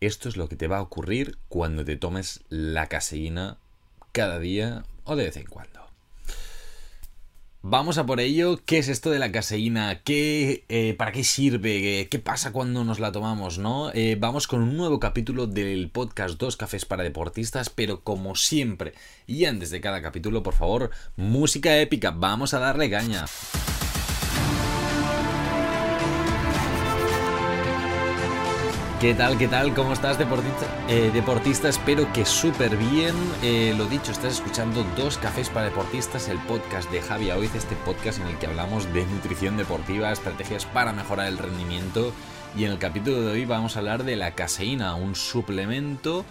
esto es lo que te va a ocurrir cuando te tomes la caseína cada día o de vez en cuando. Vamos a por ello. ¿Qué es esto de la caseína? ¿Qué, eh, ¿Para qué sirve? ¿Qué pasa cuando nos la tomamos? ¿no? Eh, vamos con un nuevo capítulo del podcast Dos Cafés para Deportistas, pero como siempre y antes de cada capítulo, por favor, música épica. Vamos a darle caña. ¿Qué tal? ¿Qué tal? ¿Cómo estás, deportista? Eh, deportista espero que súper bien. Eh, lo dicho, estás escuchando Dos Cafés para Deportistas, el podcast de Javi Oiz, este podcast en el que hablamos de nutrición deportiva, estrategias para mejorar el rendimiento. Y en el capítulo de hoy vamos a hablar de la caseína, un suplemento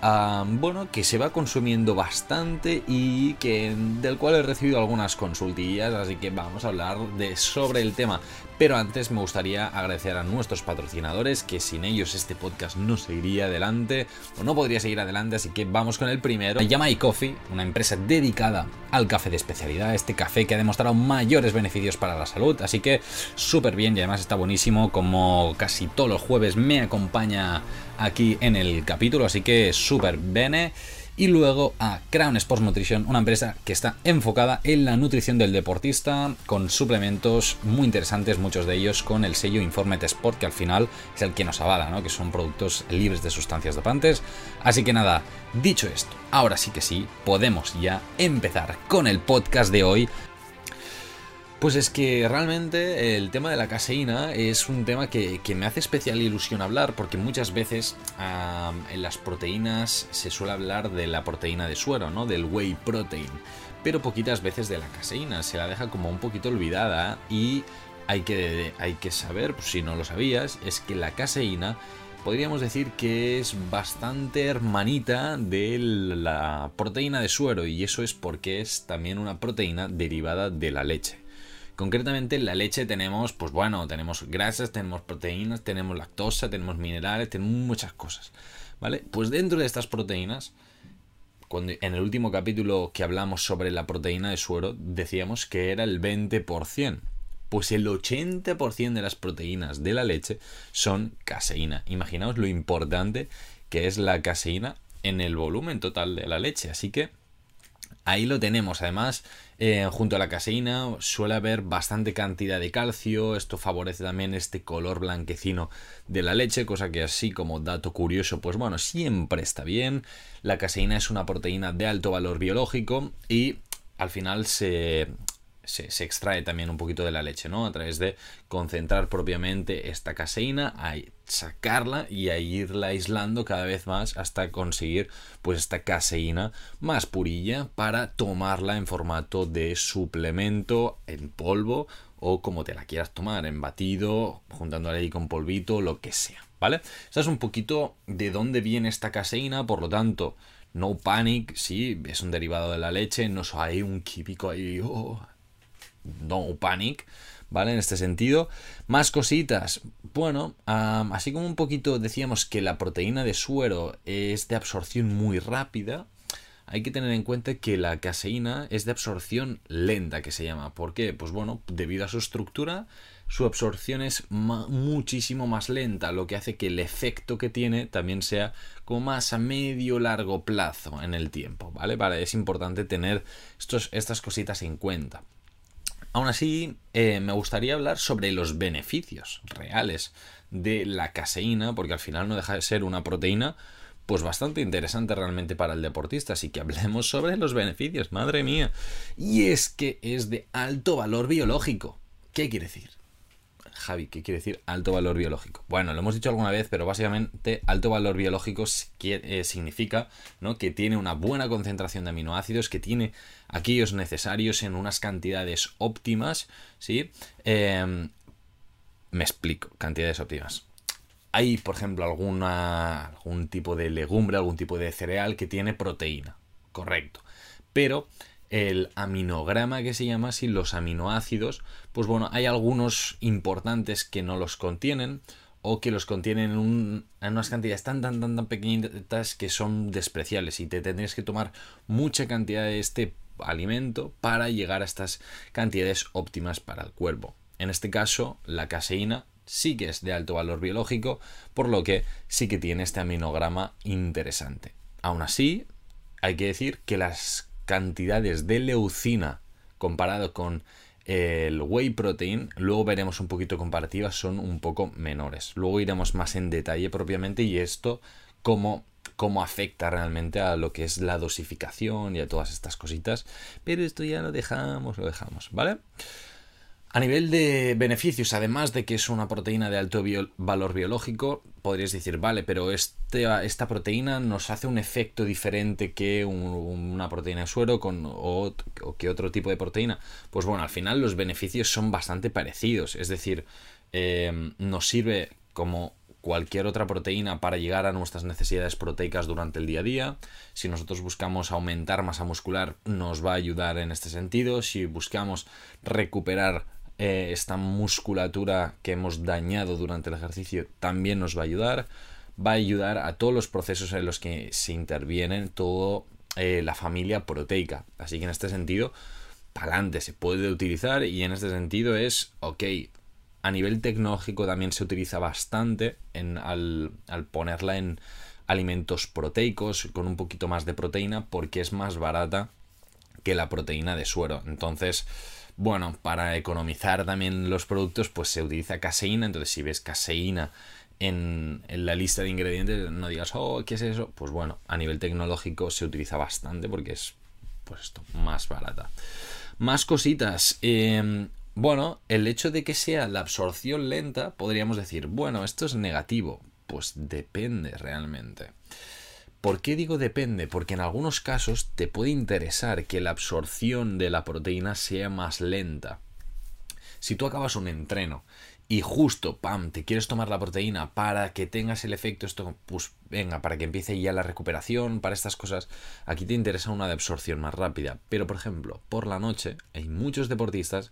bueno, que se va consumiendo bastante y que del cual he recibido algunas consultillas, así que vamos a hablar de sobre el tema. Pero antes me gustaría agradecer a nuestros patrocinadores, que sin ellos este podcast no seguiría adelante, o no podría seguir adelante, así que vamos con el primero. Se llama iCoffee, una empresa dedicada al café de especialidad, este café que ha demostrado mayores beneficios para la salud, así que súper bien y además está buenísimo, como casi todos los jueves me acompaña aquí en el capítulo, así que súper bene. Y luego a Crown Sports Nutrition, una empresa que está enfocada en la nutrición del deportista, con suplementos muy interesantes, muchos de ellos con el sello Informet Sport, que al final es el que nos avala, ¿no? que son productos libres de sustancias dopantes. Así que nada, dicho esto, ahora sí que sí, podemos ya empezar con el podcast de hoy, pues es que realmente el tema de la caseína es un tema que, me hace especial ilusión hablar porque muchas veces en las proteínas se suele hablar de la proteína de suero, ¿no? Del whey protein, pero poquitas veces de la caseína, se la deja como un poquito olvidada y hay que, hay que saber, pues si no lo sabías, es que la caseína podríamos decir que es bastante hermanita de la proteína de suero y eso es porque es también una proteína derivada de la leche. Concretamente en la leche tenemos, pues bueno, tenemos grasas, tenemos proteínas, tenemos lactosa, tenemos minerales, tenemos muchas cosas. ¿Vale? Pues dentro de estas proteínas, cuando, en el último capítulo que hablamos sobre la proteína de suero, decíamos que era el 20%. Pues el 80% de las proteínas de la leche son caseína. Imaginaos lo importante que es la caseína en el volumen total de la leche. Así que ahí lo tenemos. Además, eh, junto a la caseína suele haber bastante cantidad de calcio, esto favorece también este color blanquecino de la leche, cosa que así como dato curioso, pues bueno, siempre está bien. La caseína es una proteína de alto valor biológico y al final se, se, extrae también un poquito de la leche, ¿no? A través de concentrar propiamente esta caseína, a sacarla y a irla aislando cada vez más hasta conseguir pues esta caseína más purilla para tomarla en formato de suplemento en polvo o como te la quieras tomar, en batido, juntándola ahí con polvito, lo que sea, ¿vale? Esa es un poquito de dónde viene esta caseína, por lo tanto, no panic, sí, es un derivado de la leche, no hay un químico ahí, oh, no panic, ¿vale? En este sentido. Más cositas. Bueno, así como un poquito decíamos que la proteína de suero es de absorción muy rápida, hay que tener en cuenta que la caseína es de absorción lenta, que se llama. ¿Por qué? Pues bueno, debido a su estructura, su absorción es muchísimo más lenta, lo que hace que el efecto que tiene también sea como más a medio largo plazo en el tiempo, ¿vale? Vale, es importante tener estos, estas cositas en cuenta. Aún así, eh, me gustaría hablar sobre los beneficios reales de la caseína, porque al final no deja de ser una proteína pues bastante interesante realmente para el deportista, así que hablemos sobre los beneficios, madre mía. Y es que es de alto valor biológico. ¿Qué quiere decir? Javi, ¿qué quiere decir alto valor biológico? Bueno, lo hemos dicho alguna vez, pero básicamente alto valor biológico eh, significa ¿no? que tiene una buena concentración de aminoácidos, que tiene aquellos necesarios en unas cantidades óptimas, ¿sí? Em, me explico, cantidades óptimas. Hay, por ejemplo, alguna, algún tipo de legumbre, algún tipo de cereal que tiene proteína, correcto. Pero el aminograma que se llama así, los aminoácidos, pues bueno, hay algunos importantes que no los contienen o que los contienen en, unas cantidades tan, tan, tan, tan pequeñitas que son despreciables y te tendrías que tomar mucha cantidad de este alimento para llegar a estas cantidades óptimas para el cuerpo. En este caso, la caseína sí que es de alto valor biológico, por lo que sí que tiene este aminograma interesante. Aún así, hay que decir que las cantidades de leucina comparado con el whey protein, luego veremos un poquito comparativas, son un poco menores. Luego iremos más en detalle propiamente y esto cómo, cómo afecta realmente a lo que es la dosificación y a todas estas cositas. Pero esto ya lo dejamos, lo dejamos, ¿vale? A nivel de beneficios, además de que es una proteína de alto valor biológico, podrías decir, vale, pero este, esta proteína nos hace un efecto diferente que una proteína de suero con, o, que otro tipo de proteína. Pues bueno, al final los beneficios son bastante parecidos. Es decir, eh, nos sirve como cualquier otra proteína para llegar a nuestras necesidades proteicas durante el día a día. Si nosotros buscamos aumentar masa muscular, nos va a ayudar en este sentido. Si buscamos recuperar eh, esta musculatura que hemos dañado durante el ejercicio también nos va a ayudar. Va a ayudar a todos los procesos en los que se intervienen toda eh, la familia proteica. Así que en este sentido, adelante se puede utilizar y en este sentido es, ok, a nivel tecnológico también se utiliza bastante al ponerla en alimentos proteicos con un poquito más de proteína porque es más barata que la proteína de suero. Entonces, bueno, para economizar también los productos, pues se utiliza caseína. Entonces, si ves caseína en, la lista de ingredientes, no digas, oh, ¿qué es eso? Pues bueno, a nivel tecnológico se utiliza bastante porque es, pues esto, más barata. Más cositas. Em, bueno, el hecho de que sea la absorción lenta, podríamos decir, bueno, esto es negativo. Pues depende realmente. ¿Por qué digo depende? Porque en algunos casos te puede interesar que la absorción de la proteína sea más lenta. Si tú acabas un entreno y justo, pam, te quieres tomar la proteína para que tengas el efecto, esto, pues venga, para que empiece ya la recuperación, para estas cosas, aquí te interesa una de absorción más rápida. Pero, por ejemplo, por la noche hay muchos deportistas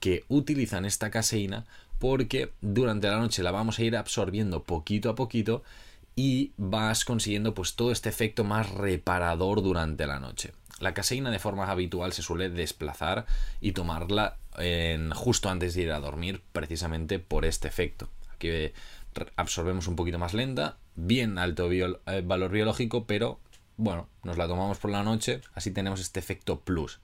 que utilizan esta caseína porque durante la noche la vamos a ir absorbiendo poquito a poquito y vas consiguiendo pues todo este efecto más reparador durante la noche. La caseína de forma habitual se suele desplazar y tomarla justo antes de ir a dormir precisamente por este efecto. Aquí absorbemos un poquito más lenta, bien alto eh, valor biológico, pero bueno, nos la tomamos por la noche, así tenemos este efecto plus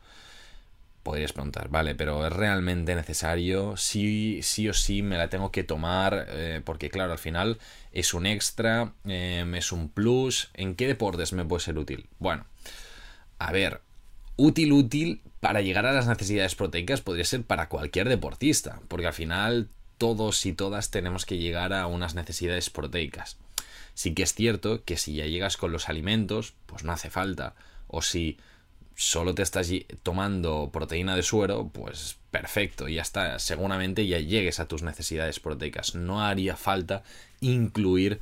podrías preguntar, vale, pero ¿es realmente necesario? Sí, sí o sí me la tengo que tomar, eh, porque claro, al final es un extra, em, es un plus. ¿En qué deportes me puede ser útil? Bueno, a ver, útil, útil para llegar a las necesidades proteicas podría ser para cualquier deportista, porque al final todos y todas tenemos que llegar a unas necesidades proteicas. Sí que es cierto que si ya llegas con los alimentos, pues no hace falta. O si solo te estás tomando proteína de suero, pues perfecto, ya está, seguramente ya llegues a tus necesidades proteicas. No haría falta incluir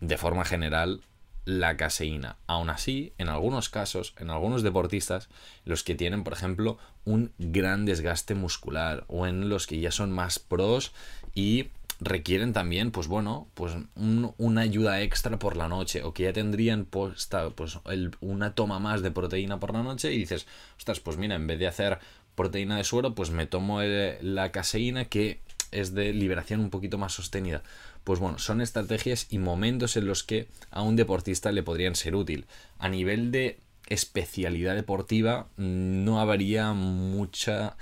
de forma general la caseína. Aún así, en algunos casos, en algunos deportistas, los que tienen, por ejemplo, un gran desgaste muscular o en los que ya son más pros y requieren también, pues bueno, pues una ayuda extra por la noche o que ya tendrían puesta pues una toma más de proteína por la noche y dices, ostras, pues mira, en vez de hacer proteína de suero, pues me tomo la caseína que es de liberación un poquito más sostenida. Pues bueno, son estrategias y momentos en los que a un deportista le podrían ser útil. A nivel de especialidad deportiva no habría mucha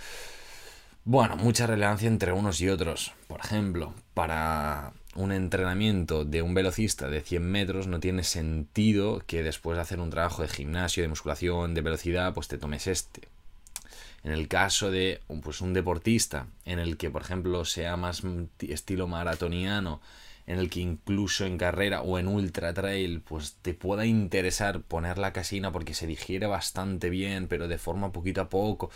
bueno, mucha relevancia entre unos y otros. Por ejemplo, para un entrenamiento de un velocista de 100 metros no tiene sentido que después de hacer un trabajo de gimnasio, de musculación, de velocidad, pues te tomes este. En el caso de pues, un deportista en el que, por ejemplo, sea más estilo maratoniano, en el que incluso en carrera o en ultra trail, pues te pueda interesar poner la casina porque se digiere bastante bien, pero de forma poquito a poco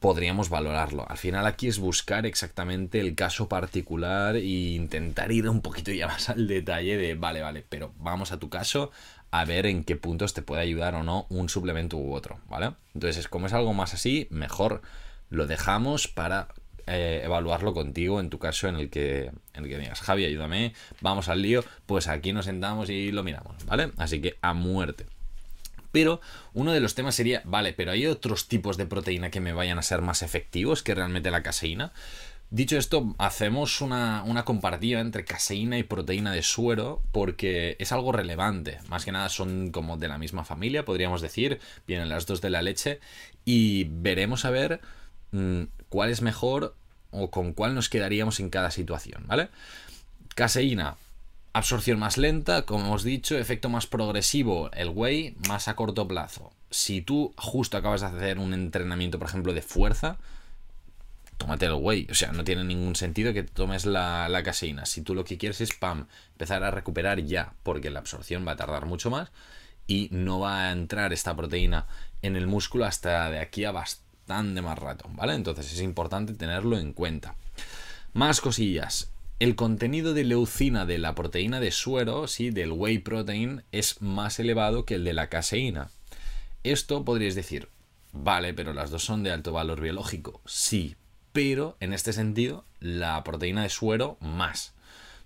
podríamos valorarlo. Al final aquí es buscar exactamente el caso particular e intentar ir un poquito ya más al detalle de, vale, vale, pero vamos a tu caso a ver en qué puntos te puede ayudar o no un suplemento u otro, ¿vale? Entonces, como es algo más así, mejor lo dejamos para eh, evaluarlo contigo en tu caso en el que en el que digas Javi ayúdame vamos al lío pues aquí nos sentamos y lo miramos vale así que a muerte pero uno de los temas sería, vale, pero hay otros tipos de proteína que me vayan a ser más efectivos que realmente la caseína. Dicho esto, hacemos una, una, comparativa entre caseína y proteína de suero porque es algo relevante. Más que nada son como de la misma familia, podríamos decir. Vienen las dos de la leche. Y veremos a ver mmm, cuál es mejor o con cuál nos quedaríamos en cada situación, ¿vale? Caseína, absorción más lenta, como hemos dicho, efecto más progresivo, el whey más a corto plazo. Si tú justo acabas de hacer un entrenamiento, por ejemplo, de fuerza, tómate el whey. O sea, no tiene ningún sentido que tomes la, la, caseína. Si tú lo que quieres es, pam, empezar a recuperar ya, porque la absorción va a tardar mucho más y no va a entrar esta proteína en el músculo hasta de aquí a bastante más rato, ¿vale? Entonces es importante tenerlo en cuenta. Más cosillas. El contenido de leucina de la proteína de suero, sí, del whey protein, es más elevado que el de la caseína. Esto podríais decir, vale, pero las dos son de alto valor biológico. Sí, pero en este sentido la proteína de suero más.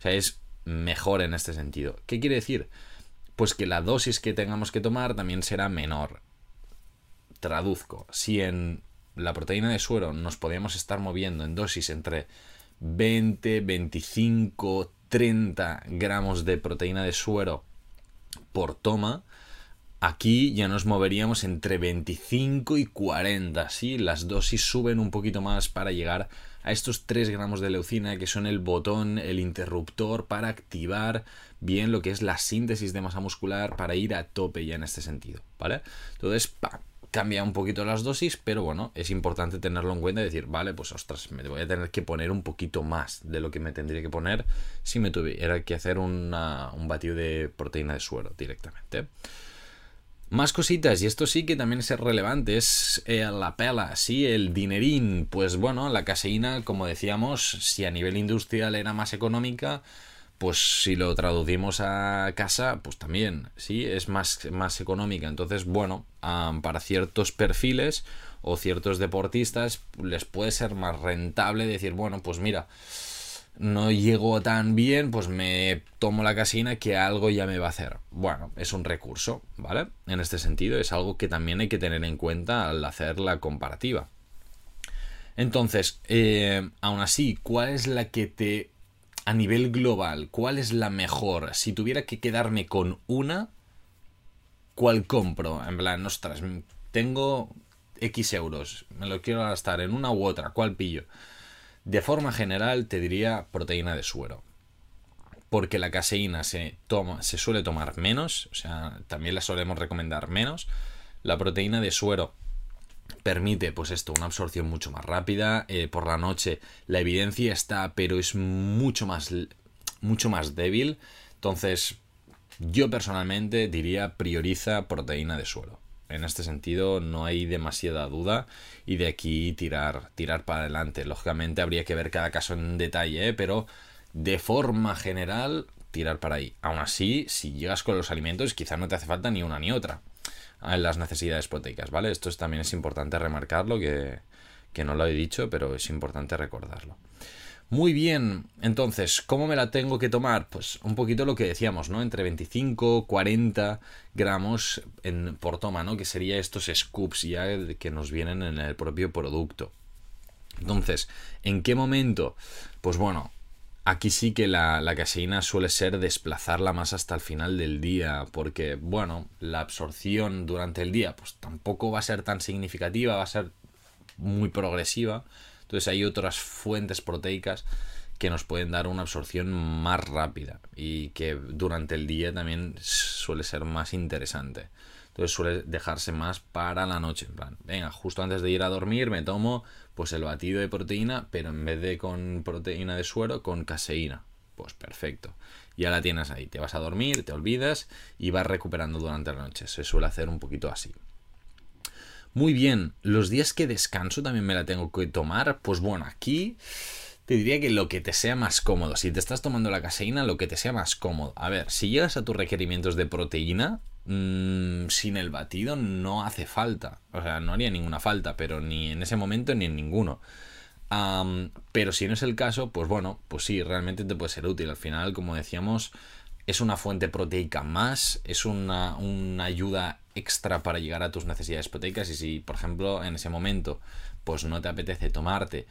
O sea, es mejor en este sentido. ¿Qué quiere decir? Pues que la dosis que tengamos que tomar también será menor. Traduzco, si en la proteína de suero nos podemos estar moviendo en dosis entre 20, 25, 30 gramos de proteína de suero por toma, Aquí ya nos moveríamos entre 25 y 40, ¿sí? Las dosis suben un poquito más para llegar a estos 3 gramos de leucina que son el botón, el interruptor para activar bien lo que es la síntesis de masa muscular para ir a tope ya en este sentido, ¿vale? Entonces, ¡pam! Cambia un poquito las dosis, pero bueno, es importante tenerlo en cuenta y decir, vale, pues ostras, me voy a tener que poner un poquito más de lo que me tendría que poner si me tuviera que hacer un batido de proteína de suero directamente. Más cositas, y esto sí que también es relevante, es eh, la pela, sí, el dinerín. Pues bueno, la caseína, como decíamos, si a nivel industrial era más económica, pues si lo traducimos a casa, pues también, sí, es más, más económica. Entonces, bueno, para ciertos perfiles o ciertos deportistas les puede ser más rentable decir, bueno, pues mira, no llego tan bien, pues me tomo la casina que algo ya me va a hacer. Bueno, es un recurso, ¿vale? En este sentido, es algo que también hay que tener en cuenta al hacer la comparativa. Entonces, eh, aún así, ¿cuál es la que te, a nivel global, cuál es la mejor? Si tuviera que quedarme con una, ¿cuál compro? En plan, ostras, tengo X euros, me lo quiero gastar en una u otra, ¿cuál pillo? De forma general te diría proteína de suero. Porque la caseína se, toma, se suele tomar menos, o sea, también la solemos recomendar menos. La proteína de suero permite, pues esto, una absorción mucho más rápida. Eh, por la noche la evidencia está, pero es mucho más, mucho más débil. Entonces, yo personalmente diría prioriza proteína de suero en este sentido no hay demasiada duda y de aquí tirar, tirar para adelante. Lógicamente habría que ver cada caso en detalle, ¿eh? pero de forma general tirar para ahí. Aún así, si llegas con los alimentos, quizás no te hace falta ni una ni otra en las necesidades proteicas, ¿vale? Esto también es importante remarcarlo, que, que no lo he dicho, pero es importante recordarlo. Muy bien, entonces, ¿cómo me la tengo que tomar? Pues un poquito lo que decíamos, ¿no? Entre 25, 40 gramos en, por toma, ¿no? Que sería estos scoops ya que nos vienen en el propio producto. Entonces, ¿en qué momento? Pues bueno, aquí sí que la, la caseína suele ser desplazarla más hasta el final del día, porque, bueno, la absorción durante el día, pues tampoco va a ser tan significativa, va a ser muy progresiva entonces hay otras fuentes proteicas que nos pueden dar una absorción más rápida y que durante el día también suele ser más interesante. Entonces suele dejarse más para la noche. En plan, venga, justo antes de ir a dormir me tomo pues el batido de proteína, pero en vez de con proteína de suero, con caseína. Pues perfecto. Ya la tienes ahí. Te vas a dormir, te olvidas y vas recuperando durante la noche. Se suele hacer un poquito así. Muy bien, los días que descanso también me la tengo que tomar. Pues bueno, aquí te diría que lo que te sea más cómodo. Si te estás tomando la caseína, lo que te sea más cómodo. A ver, si llegas a tus requerimientos de proteína, mmm, sin el batido no hace falta. O sea, no haría ninguna falta, pero ni en ese momento ni en ninguno. Pero si no es el caso, pues bueno, pues sí, realmente te puede ser útil. Al final, como decíamos, es una fuente proteica más, es una, una ayuda extra para llegar a tus necesidades proteicas y si por ejemplo en ese momento pues no te apetece tomarte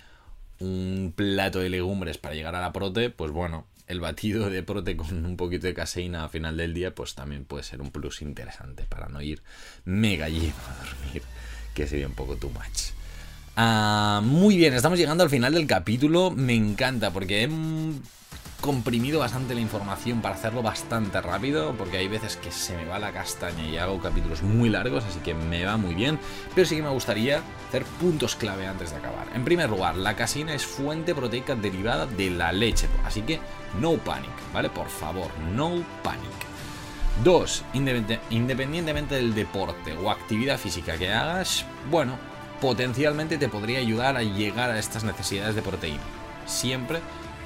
un plato de legumbres para llegar a la prote, pues bueno, el batido de prote con un poquito de caseína a final del día, pues también puede ser un plus interesante para no ir mega lleno a dormir, que sería un poco too much. Ah, muy bien, estamos llegando al final del capítulo. Me encanta porque he comprimido bastante la información para hacerlo bastante rápido, porque hay veces que se me va la castaña y hago capítulos muy largos, así que me va muy bien. Pero sí que me gustaría hacer puntos clave antes de acabar. En primer lugar, la caseína es fuente proteica derivada de la leche, así que no panic, ¿vale? Por favor, no panic. Dos, Independientemente del deporte o actividad física que hagas, bueno, potencialmente te podría ayudar a llegar a estas necesidades de proteína. Siempre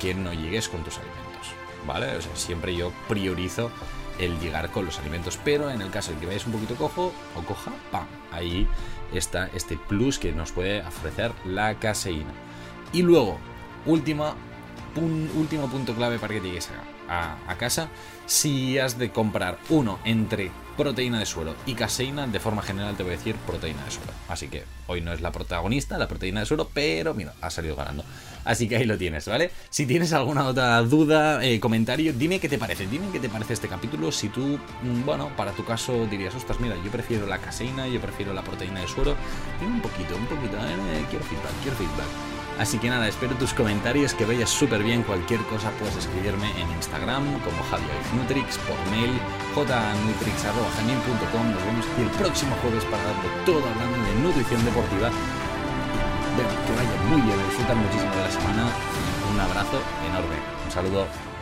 que no llegues con tus alimentos, ¿vale? O sea, siempre yo priorizo el llegar con los alimentos, pero en el caso de que vayas un poquito cojo o coja, ¡pam! Ahí está este plus que nos puede ofrecer la caseína. Y luego, última, último punto clave para que llegues a casa, si has de comprar uno entre proteína de suero y caseína, de forma general te voy a decir proteína de suero. Así que hoy no es la protagonista, la proteína de suero, pero mira, ha salido ganando. Así que ahí lo tienes, ¿vale? Si tienes alguna otra duda, eh, comentario, dime qué te parece, dime qué te parece este capítulo. Si tú, mm, bueno, para tu caso dirías, ostras, mira, yo prefiero la caseína, yo prefiero la proteína de suero. Dime un poquito, un poquito, ¿eh? quiero feedback, quiero feedback. Así que nada, espero tus comentarios, que vayas súper bien. Cualquier cosa puedes escribirme en Instagram como Nutrix, por mail jnutrix.com. Nos vemos aquí el próximo jueves para darte todo hablando de nutrición deportiva. que vaya muy bien, disfruta muchísimo de la semana. Un abrazo enorme. Un saludo.